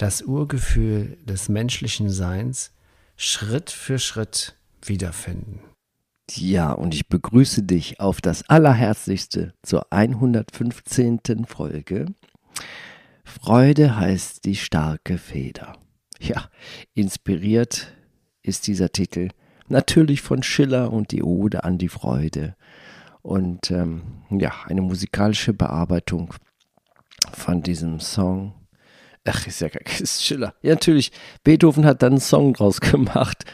das Urgefühl des menschlichen Seins Schritt für Schritt wiederfinden. Ja, und ich begrüße dich auf das Allerherzlichste zur 115. Folge. Freude heißt die starke Feder. Ja, inspiriert ist dieser Titel natürlich von Schiller und die Ode an die Freude. Und ähm, ja, eine musikalische Bearbeitung von diesem Song. Ach, ist ja ist Schiller. Ja, natürlich. Beethoven hat dann einen Song draus gemacht.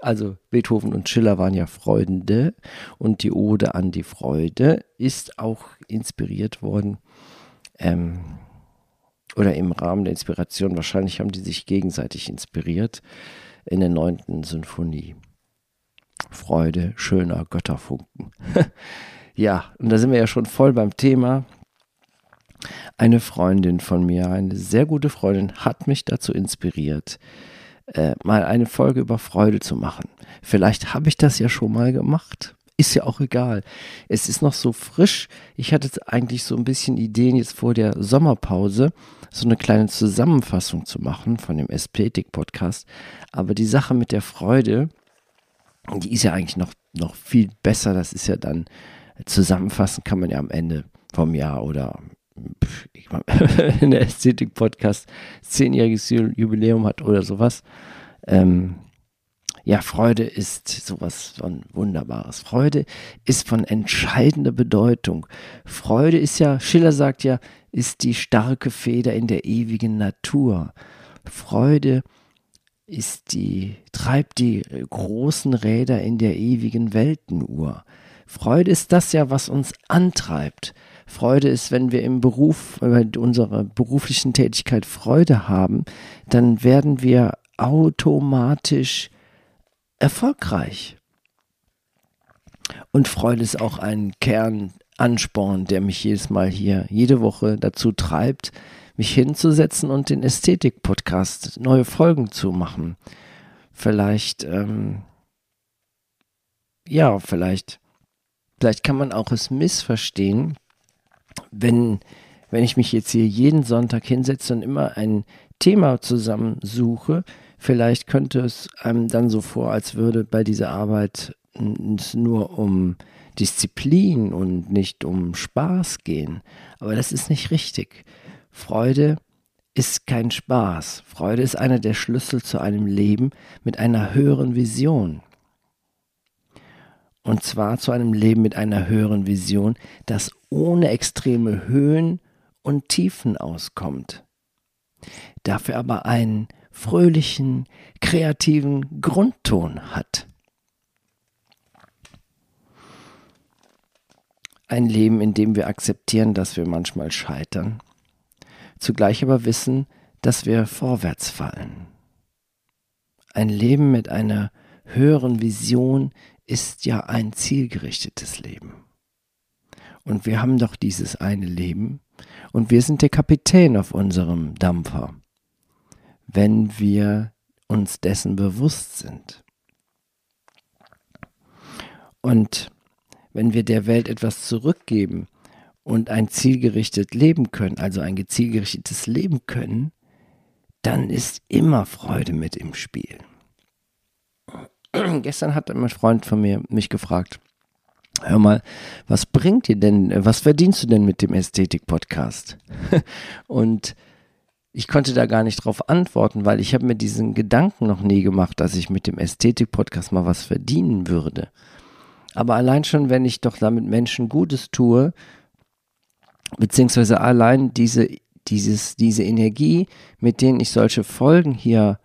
also Beethoven und Schiller waren ja Freunde und die Ode an die Freude ist auch inspiriert worden. Ähm, oder im Rahmen der Inspiration, wahrscheinlich haben die sich gegenseitig inspiriert in der neunten Sinfonie. Freude, schöner Götterfunken. ja, und da sind wir ja schon voll beim Thema. Eine Freundin von mir, eine sehr gute Freundin, hat mich dazu inspiriert, äh, mal eine Folge über Freude zu machen. Vielleicht habe ich das ja schon mal gemacht. Ist ja auch egal. Es ist noch so frisch. Ich hatte eigentlich so ein bisschen Ideen jetzt vor der Sommerpause, so eine kleine Zusammenfassung zu machen von dem Ästhetik-Podcast. Aber die Sache mit der Freude, die ist ja eigentlich noch, noch viel besser. Das ist ja dann, zusammenfassen kann man ja am Ende vom Jahr oder in der Ästhetik-Podcast zehnjähriges Jubiläum hat oder sowas. Ähm, ja, Freude ist sowas von Wunderbares. Freude ist von entscheidender Bedeutung. Freude ist ja, Schiller sagt ja, ist die starke Feder in der ewigen Natur. Freude ist die, treibt die großen Räder in der ewigen Weltenuhr. Freude ist das ja, was uns antreibt. Freude ist, wenn wir im Beruf, bei unserer beruflichen Tätigkeit Freude haben, dann werden wir automatisch erfolgreich. Und Freude ist auch ein Kernansporn, der mich jedes Mal hier, jede Woche dazu treibt, mich hinzusetzen und den Ästhetik-Podcast neue Folgen zu machen. Vielleicht, ähm, ja, vielleicht, vielleicht kann man auch es missverstehen, wenn, wenn ich mich jetzt hier jeden Sonntag hinsetze und immer ein Thema zusammensuche, vielleicht könnte es einem dann so vor, als würde bei dieser Arbeit es nur um Disziplin und nicht um Spaß gehen. Aber das ist nicht richtig. Freude ist kein Spaß. Freude ist einer der Schlüssel zu einem Leben mit einer höheren Vision. Und zwar zu einem Leben mit einer höheren Vision, das ohne extreme Höhen und Tiefen auskommt. Dafür aber einen fröhlichen, kreativen Grundton hat. Ein Leben, in dem wir akzeptieren, dass wir manchmal scheitern, zugleich aber wissen, dass wir vorwärts fallen. Ein Leben mit einer höheren Vision ist ja ein zielgerichtetes Leben. Und wir haben doch dieses eine Leben und wir sind der Kapitän auf unserem Dampfer, wenn wir uns dessen bewusst sind. Und wenn wir der Welt etwas zurückgeben, und ein zielgerichtet leben können, also ein zielgerichtetes Leben können, dann ist immer Freude mit im Spiel. Gestern hat ein Freund von mir mich gefragt, hör mal, was bringt dir denn, was verdienst du denn mit dem Ästhetik-Podcast? und ich konnte da gar nicht drauf antworten, weil ich habe mir diesen Gedanken noch nie gemacht, dass ich mit dem Ästhetik-Podcast mal was verdienen würde. Aber allein schon, wenn ich doch damit Menschen Gutes tue, beziehungsweise allein diese, dieses, diese Energie, mit denen ich solche Folgen hier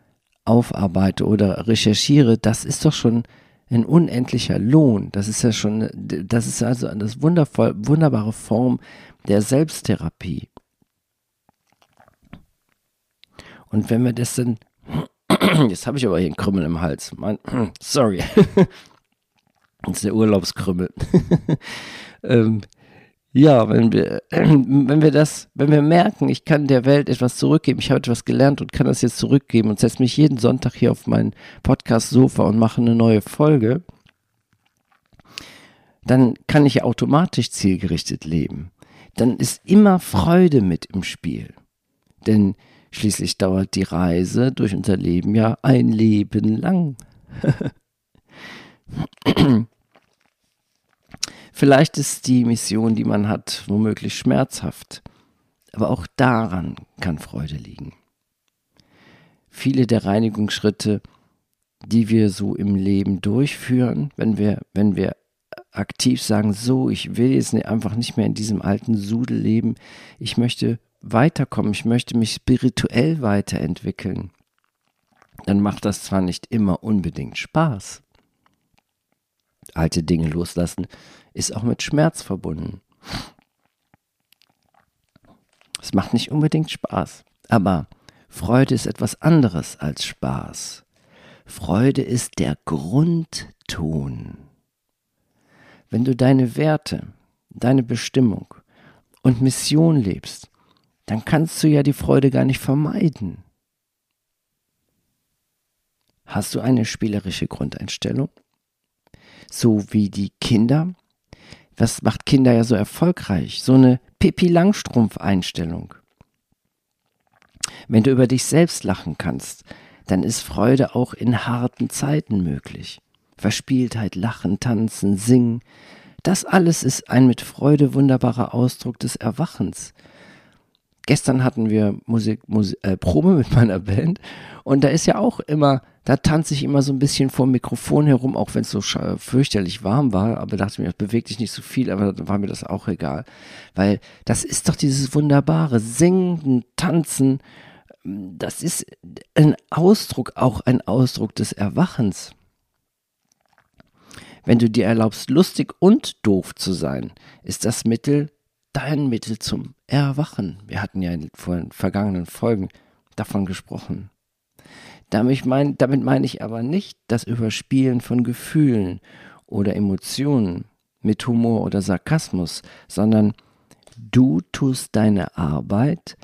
aufarbeite oder recherchiere, das ist doch schon ein unendlicher Lohn. Das ist ja schon, das ist also eine wundervoll, wunderbare Form der Selbsttherapie. Und wenn wir das dann, jetzt habe ich aber hier einen Krümmel im Hals. Mein, sorry. Das ist der Urlaubskrümmel. ähm, ja, wenn wir, wenn wir das, wenn wir merken, ich kann der Welt etwas zurückgeben, ich habe etwas gelernt und kann das jetzt zurückgeben und setze mich jeden Sonntag hier auf mein Podcast-Sofa und mache eine neue Folge, dann kann ich automatisch zielgerichtet leben. Dann ist immer Freude mit im Spiel. Denn schließlich dauert die Reise durch unser Leben ja ein Leben lang. Vielleicht ist die Mission, die man hat, womöglich schmerzhaft, aber auch daran kann Freude liegen. Viele der Reinigungsschritte, die wir so im Leben durchführen, wenn wir, wenn wir aktiv sagen, so, ich will jetzt einfach nicht mehr in diesem alten Sudel leben, ich möchte weiterkommen, ich möchte mich spirituell weiterentwickeln, dann macht das zwar nicht immer unbedingt Spaß. Alte Dinge loslassen ist auch mit Schmerz verbunden. Es macht nicht unbedingt Spaß, aber Freude ist etwas anderes als Spaß. Freude ist der Grundton. Wenn du deine Werte, deine Bestimmung und Mission lebst, dann kannst du ja die Freude gar nicht vermeiden. Hast du eine spielerische Grundeinstellung? So wie die Kinder was macht Kinder ja so erfolgreich? So eine Pippi Langstrumpf-Einstellung. Wenn du über dich selbst lachen kannst, dann ist Freude auch in harten Zeiten möglich. Verspieltheit, Lachen, Tanzen, Singen, das alles ist ein mit Freude wunderbarer Ausdruck des Erwachens. Gestern hatten wir Musik, Musik äh, Probe mit meiner Band und da ist ja auch immer da tanze ich immer so ein bisschen vor dem Mikrofon herum, auch wenn es so fürchterlich warm war, aber dachte mir, das bewegt dich nicht so viel, aber dann war mir das auch egal. Weil das ist doch dieses wunderbare Singen, Tanzen, das ist ein Ausdruck, auch ein Ausdruck des Erwachens. Wenn du dir erlaubst, lustig und doof zu sein, ist das Mittel dein Mittel zum Erwachen. Wir hatten ja in den vergangenen Folgen davon gesprochen. Damit, mein, damit meine ich aber nicht das Überspielen von Gefühlen oder Emotionen mit Humor oder Sarkasmus, sondern du tust deine Arbeit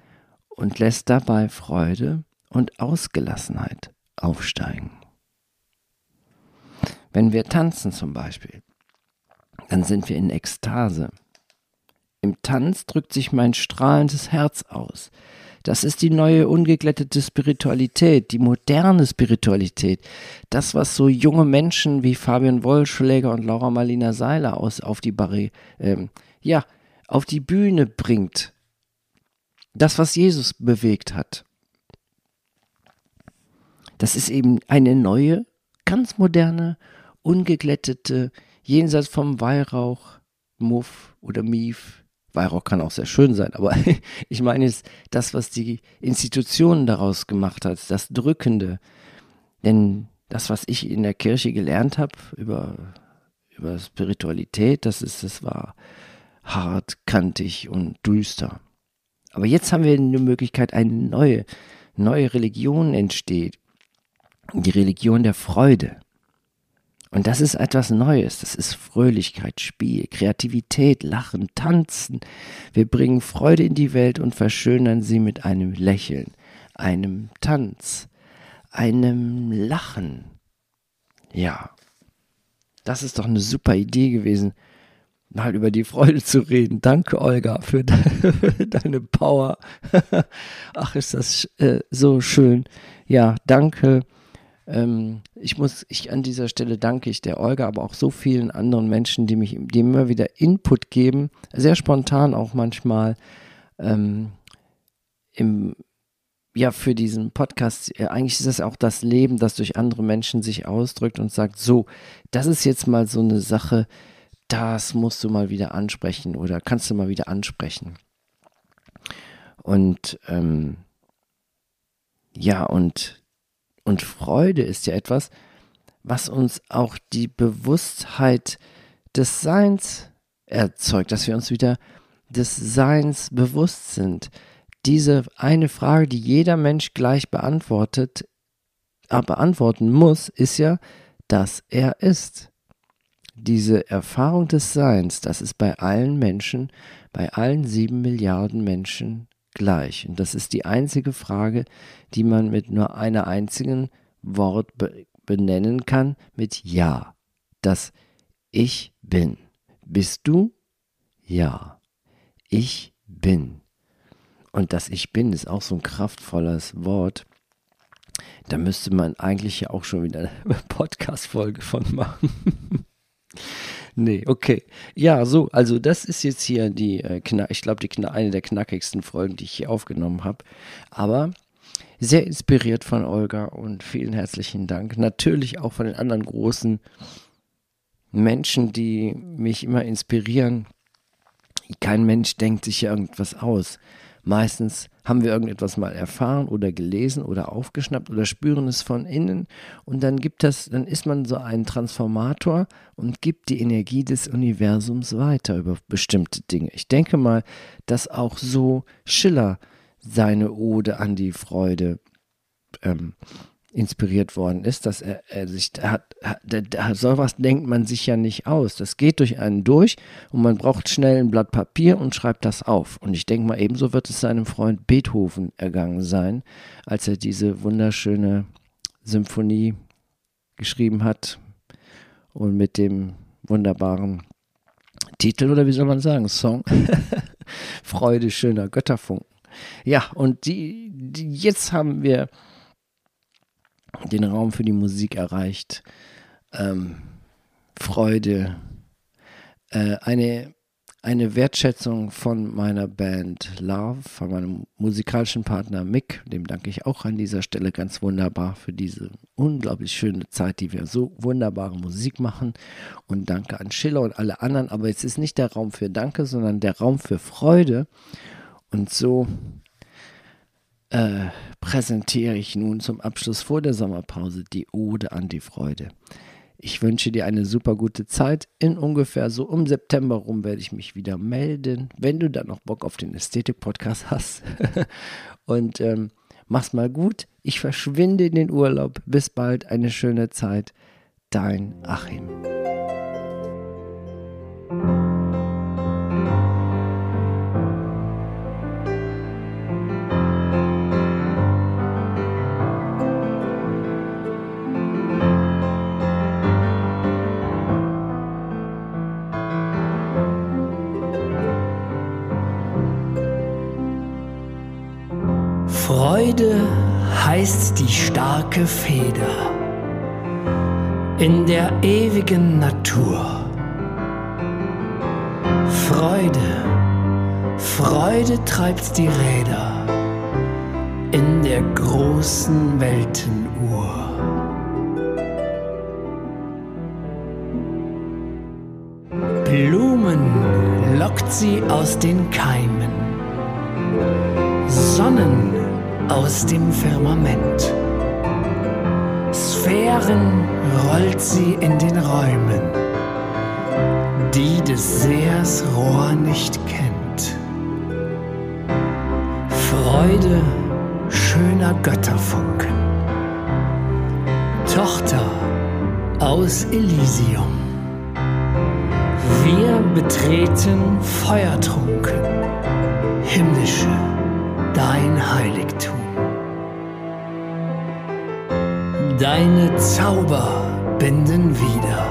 und lässt dabei Freude und Ausgelassenheit aufsteigen. Wenn wir tanzen zum Beispiel, dann sind wir in Ekstase. Im Tanz drückt sich mein strahlendes Herz aus. Das ist die neue ungeglättete Spiritualität, die moderne Spiritualität. Das, was so junge Menschen wie Fabian Wollschläger und Laura Marlina Seiler aus auf die Barri ähm, ja, auf die Bühne bringt. Das, was Jesus bewegt hat. Das ist eben eine neue, ganz moderne, ungeglättete, jenseits vom Weihrauch, Muff oder Mief, Weihrauch kann auch sehr schön sein, aber ich meine jetzt das, was die Institution daraus gemacht hat, das Drückende. Denn das, was ich in der Kirche gelernt habe über, über Spiritualität, das ist, das war hart, kantig und düster. Aber jetzt haben wir eine Möglichkeit, eine neue, neue Religion entsteht. Die Religion der Freude. Und das ist etwas Neues. Das ist Fröhlichkeit, Spiel, Kreativität, Lachen, Tanzen. Wir bringen Freude in die Welt und verschönern sie mit einem Lächeln, einem Tanz, einem Lachen. Ja, das ist doch eine super Idee gewesen, mal über die Freude zu reden. Danke, Olga, für, de für deine Power. Ach, ist das äh, so schön. Ja, danke ähm, ich muss, ich an dieser Stelle danke ich der Olga, aber auch so vielen anderen Menschen, die mich, die immer wieder Input geben, sehr spontan auch manchmal ähm, im, ja, für diesen Podcast, eigentlich ist das auch das Leben, das durch andere Menschen sich ausdrückt und sagt, so, das ist jetzt mal so eine Sache, das musst du mal wieder ansprechen oder kannst du mal wieder ansprechen. Und ähm, ja, und und Freude ist ja etwas, was uns auch die Bewusstheit des Seins erzeugt, dass wir uns wieder des Seins bewusst sind. diese eine Frage, die jeder Mensch gleich beantwortet, äh, beantworten muss, ist ja, dass er ist. Diese Erfahrung des Seins, das ist bei allen Menschen, bei allen sieben Milliarden Menschen gleich. Und das ist die einzige Frage, die man mit nur einer einzigen Wort be benennen kann, mit Ja. Das Ich bin. Bist du? Ja. Ich bin. Und das Ich bin ist auch so ein kraftvolles Wort. Da müsste man eigentlich ja auch schon wieder eine Podcast-Folge von machen. Nee, okay. Ja, so, also das ist jetzt hier die, äh, ich glaube, eine der knackigsten Folgen, die ich hier aufgenommen habe. Aber sehr inspiriert von Olga und vielen herzlichen Dank. Natürlich auch von den anderen großen Menschen, die mich immer inspirieren. Kein Mensch denkt sich irgendwas aus. Meistens haben wir irgendetwas mal erfahren oder gelesen oder aufgeschnappt oder spüren es von innen und dann gibt das, dann ist man so ein Transformator und gibt die Energie des Universums weiter über bestimmte Dinge. Ich denke mal, dass auch so Schiller seine Ode an die Freude ähm, inspiriert worden ist, dass er, er sich hat, hat, sowas denkt man sich ja nicht aus. Das geht durch einen durch und man braucht schnell ein Blatt Papier und schreibt das auf. Und ich denke mal, ebenso wird es seinem Freund Beethoven ergangen sein, als er diese wunderschöne Symphonie geschrieben hat und mit dem wunderbaren Titel oder wie soll man sagen, Song Freude schöner Götterfunken. Ja, und die, die jetzt haben wir den Raum für die Musik erreicht. Ähm, Freude, äh, eine, eine Wertschätzung von meiner Band Love, von meinem musikalischen Partner Mick, dem danke ich auch an dieser Stelle ganz wunderbar für diese unglaublich schöne Zeit, die wir so wunderbare Musik machen. Und danke an Schiller und alle anderen. Aber es ist nicht der Raum für Danke, sondern der Raum für Freude. Und so äh, präsentiere ich nun zum Abschluss vor der Sommerpause die Ode an die Freude. Ich wünsche dir eine super gute Zeit. In ungefähr so um September rum werde ich mich wieder melden, wenn du dann noch Bock auf den Ästhetik-Podcast hast. Und ähm, mach's mal gut. Ich verschwinde in den Urlaub. Bis bald. Eine schöne Zeit. Dein Achim. Starke Feder in der ewigen Natur. Freude, Freude treibt die Räder in der großen Weltenuhr. Blumen lockt sie aus den Keimen. Sonnen aus dem Firmament. Sphären rollt sie in den Räumen, die des Seers Rohr nicht kennt. Freude schöner Götterfunken. Tochter aus Elysium. Wir betreten feuertrunken, himmlische, dein Heiligtum. Deine Zauber binden wieder,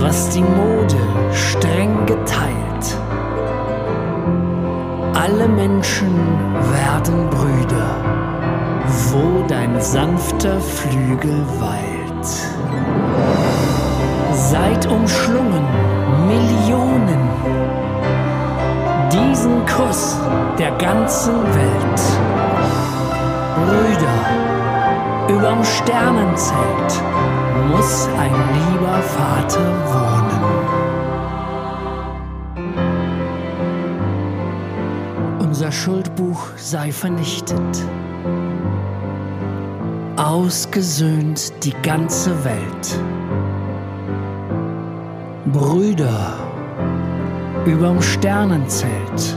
was die Mode streng geteilt. Alle Menschen werden Brüder, wo dein sanfter Flügel weilt. Seid umschlungen Millionen, diesen Kuss der ganzen Welt. Brüder, Überm Sternenzelt muss ein lieber Vater wohnen. Unser Schuldbuch sei vernichtet. Ausgesöhnt die ganze Welt. Brüder überm Sternenzelt.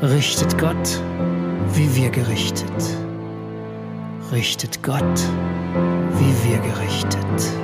richtet Gott, wie wir gerichtet. Richtet Gott, wie wir gerichtet.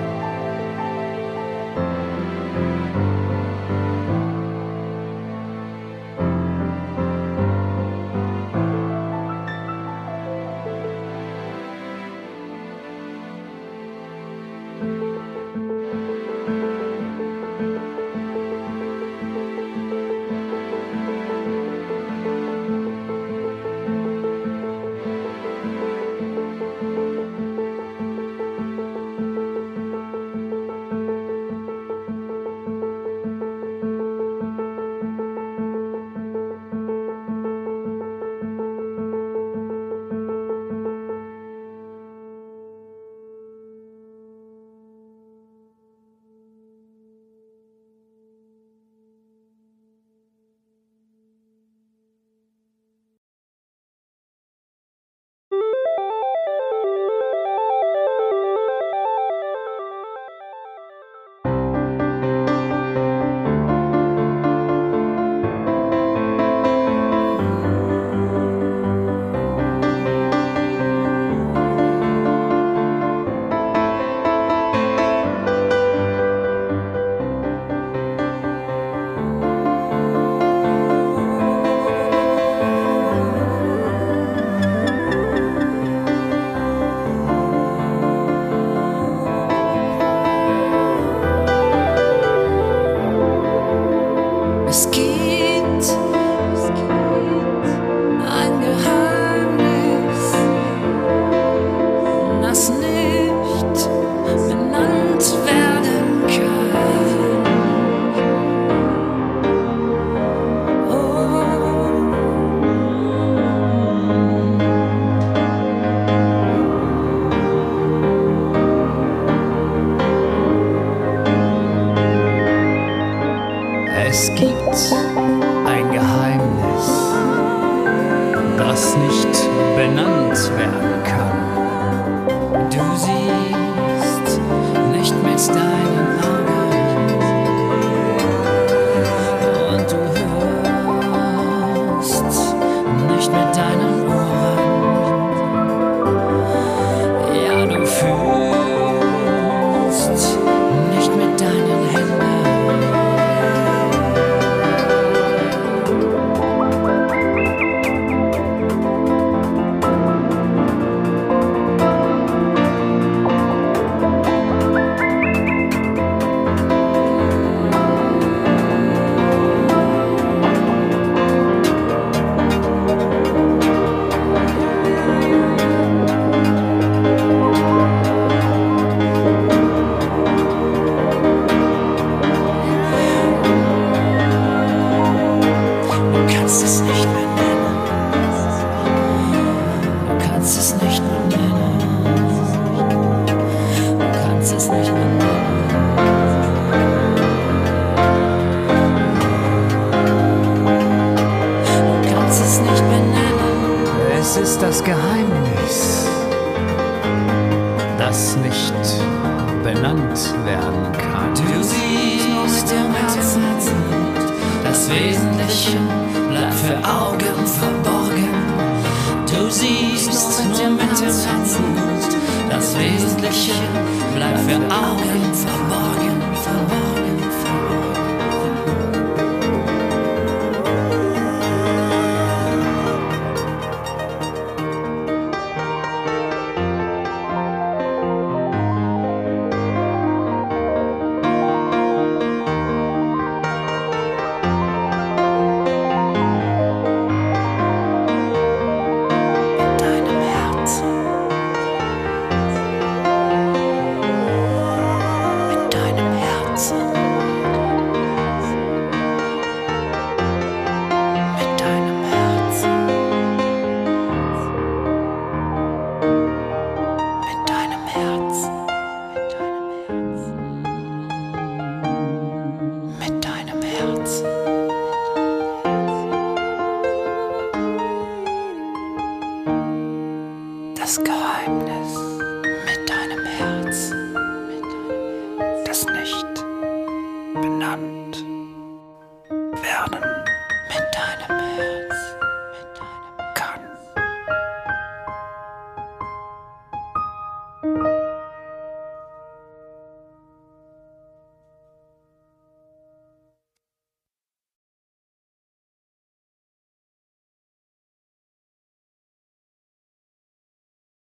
Benannt werden. Mit